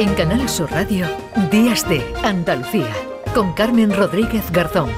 En Canal Sur Radio, Días de Andalucía, con Carmen Rodríguez Garzón.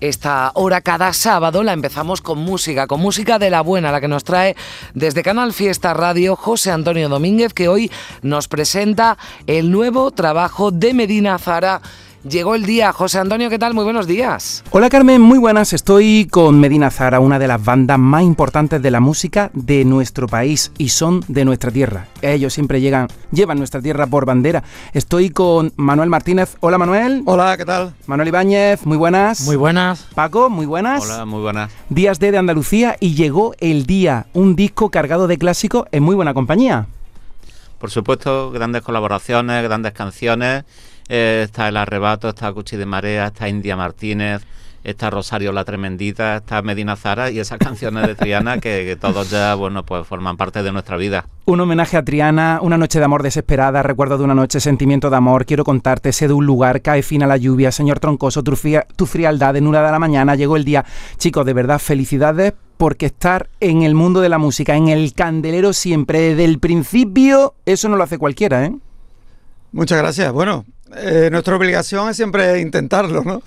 Esta hora cada sábado la empezamos con música, con música de la buena, la que nos trae desde Canal Fiesta Radio José Antonio Domínguez, que hoy nos presenta el nuevo trabajo de Medina Zara Llegó el día. José Antonio, ¿qué tal? Muy buenos días. Hola Carmen, muy buenas. Estoy con Medina Zara, una de las bandas más importantes de la música de nuestro país y son de nuestra tierra. Ellos siempre llegan, llevan nuestra tierra por bandera. Estoy con Manuel Martínez. Hola Manuel. Hola, ¿qué tal? Manuel Ibáñez, muy buenas. Muy buenas. Paco, muy buenas. Hola, muy buenas. Días de, de Andalucía y llegó el día, un disco cargado de clásicos en muy buena compañía. Por supuesto, grandes colaboraciones, grandes canciones eh, está El Arrebato, está Cuchi de Marea, está India Martínez, está Rosario la Tremendita, está Medina Zara y esas canciones de Triana que, todos ya, bueno, pues forman parte de nuestra vida. Un homenaje a Triana, una noche de amor desesperada, recuerdo de una noche, sentimiento de amor, quiero contarte, sé de un lugar, cae fin a la lluvia, señor Troncoso, tu, tu frialdad en una de la mañana, llegó el día. Chicos, de verdad, felicidades porque estar en el mundo de la música, en el candelero siempre, desde el principio, eso no lo hace cualquiera, ¿eh? Muchas gracias. Bueno, eh, nuestra obligación es siempre intentarlo, ¿no?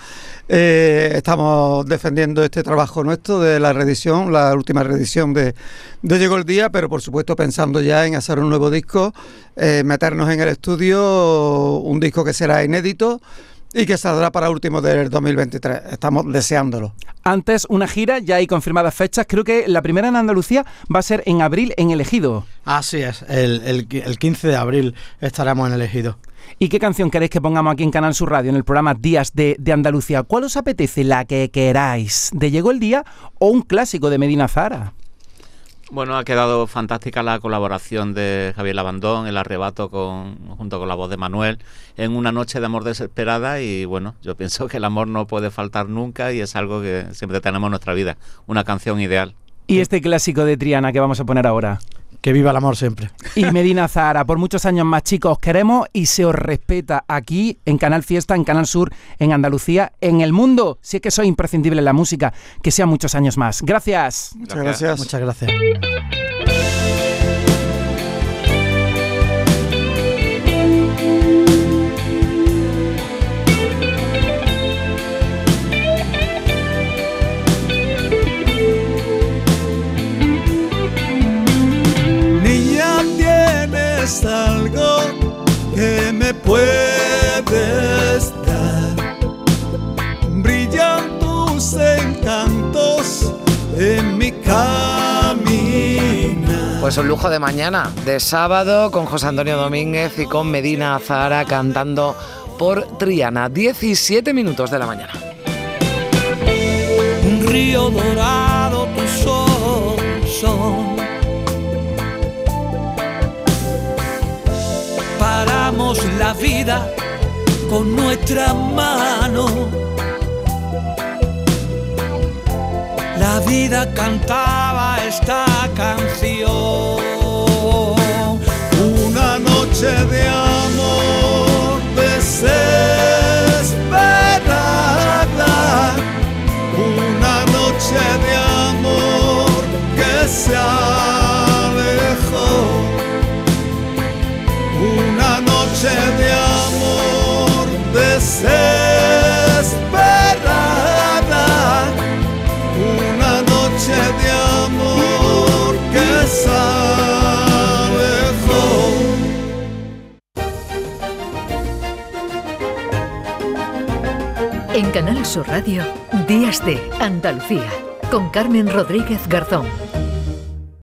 Eh, estamos defendiendo este trabajo nuestro de la reedición, la última reedición de, de, Llegó el Día, pero por supuesto pensando ya en hacer un nuevo disco, eh, meternos en el estudio, un disco que será inédito y que saldrá para último del 2023. Estamos deseándolo. Antes, una gira, ya hay confirmadas fechas. Creo que la primera en Andalucía va a ser en abril en El Ejido. Así es, el, el 15 de abril estaremos en El Ejido. ¿Y qué canción queréis que pongamos aquí en Canal Sur Radio, en el programa Días de, Andalucía? ¿Cuál os apetece? La que queráis. ¿De Llegó el Día o un clásico de Medina Zara? Bueno, ha quedado fantástica la colaboración de Javier Labandón, el arrebato con, junto con la voz de Manuel, en una noche de amor desesperada y bueno, yo pienso que el amor no puede faltar nunca y es algo que siempre tenemos en nuestra vida, una canción ideal. ¿Y este clásico de Triana que vamos a poner ahora? Que viva el amor siempre. Y Medina Zahara, por muchos años más chicos, os queremos y se os respeta aquí en Canal Fiesta, en Canal Sur, en Andalucía, en el mundo. Si es que soy imprescindible en la música, que sean muchos años más. Gracias. Muchas gracias. Muchas gracias. Algo que me puedes dar. Brillan tus encantos en mi camino. Pues un lujo de mañana, de sábado, con José Antonio Domínguez y con Medina Zara cantando por Triana. 17 minutos de la mañana. Un río dorado, tus ojos son la vida con nuestra mano. La vida cantaba esta canción. Una noche de amor que En Canal Sur Radio, Días de Andalucía, con Carmen Rodríguez Garzón.